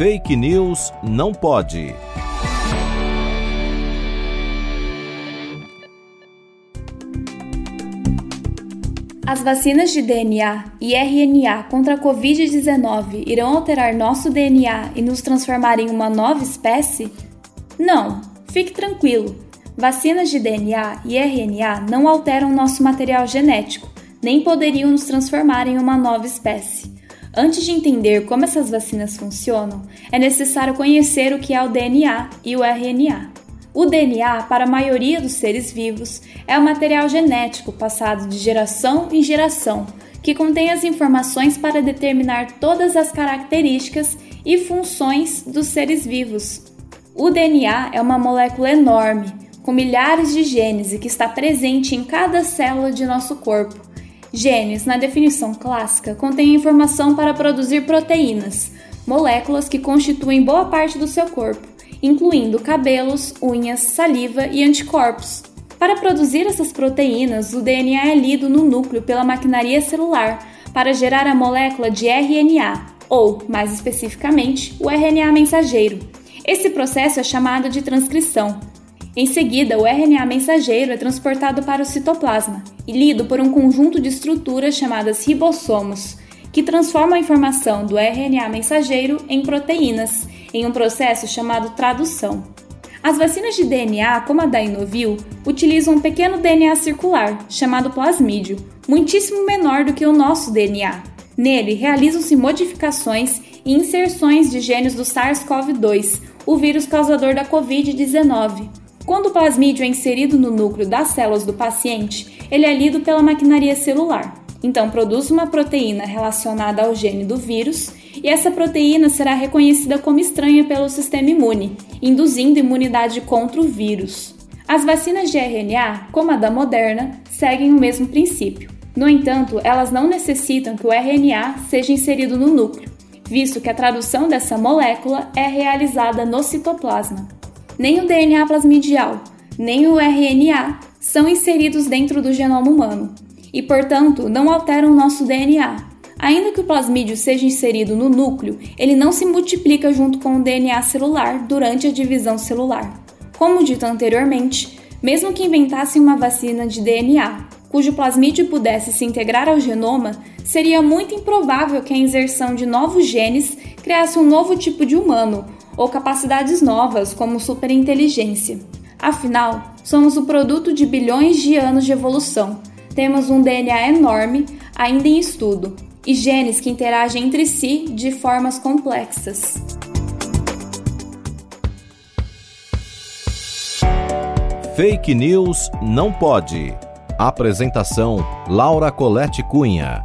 Fake News não pode. As vacinas de DNA e RNA contra a Covid-19 irão alterar nosso DNA e nos transformar em uma nova espécie? Não, fique tranquilo. Vacinas de DNA e RNA não alteram nosso material genético, nem poderiam nos transformar em uma nova espécie. Antes de entender como essas vacinas funcionam, é necessário conhecer o que é o DNA e o RNA. O DNA, para a maioria dos seres vivos, é o material genético passado de geração em geração, que contém as informações para determinar todas as características e funções dos seres vivos. O DNA é uma molécula enorme, com milhares de genes e que está presente em cada célula de nosso corpo. Genes, na definição clássica, contêm informação para produzir proteínas, moléculas que constituem boa parte do seu corpo incluindo cabelos, unhas, saliva e anticorpos. Para produzir essas proteínas, o DNA é lido no núcleo pela maquinaria celular para gerar a molécula de RNA, ou, mais especificamente, o RNA mensageiro. Esse processo é chamado de transcrição. Em seguida, o RNA mensageiro é transportado para o citoplasma e lido por um conjunto de estruturas chamadas ribossomos, que transformam a informação do RNA mensageiro em proteínas em um processo chamado tradução. As vacinas de DNA, como a da Inovil, utilizam um pequeno DNA circular, chamado plasmídio, muitíssimo menor do que o nosso DNA. Nele, realizam-se modificações e inserções de genes do SARS-CoV-2, o vírus causador da Covid-19. Quando o plasmídio é inserido no núcleo das células do paciente, ele é lido pela maquinaria celular. Então, produz uma proteína relacionada ao gene do vírus e essa proteína será reconhecida como estranha pelo sistema imune, induzindo imunidade contra o vírus. As vacinas de RNA, como a da Moderna, seguem o mesmo princípio. No entanto, elas não necessitam que o RNA seja inserido no núcleo, visto que a tradução dessa molécula é realizada no citoplasma. Nem o DNA plasmidial, nem o RNA são inseridos dentro do genoma humano e, portanto, não alteram nosso DNA, Ainda que o plasmídio seja inserido no núcleo, ele não se multiplica junto com o DNA celular durante a divisão celular. Como dito anteriormente, mesmo que inventassem uma vacina de DNA, cujo plasmídio pudesse se integrar ao genoma, seria muito improvável que a inserção de novos genes criasse um novo tipo de humano ou capacidades novas, como superinteligência. Afinal, somos o produto de bilhões de anos de evolução. Temos um DNA enorme, ainda em estudo, e genes que interagem entre si de formas complexas. Fake News não pode. Apresentação: Laura Colette Cunha.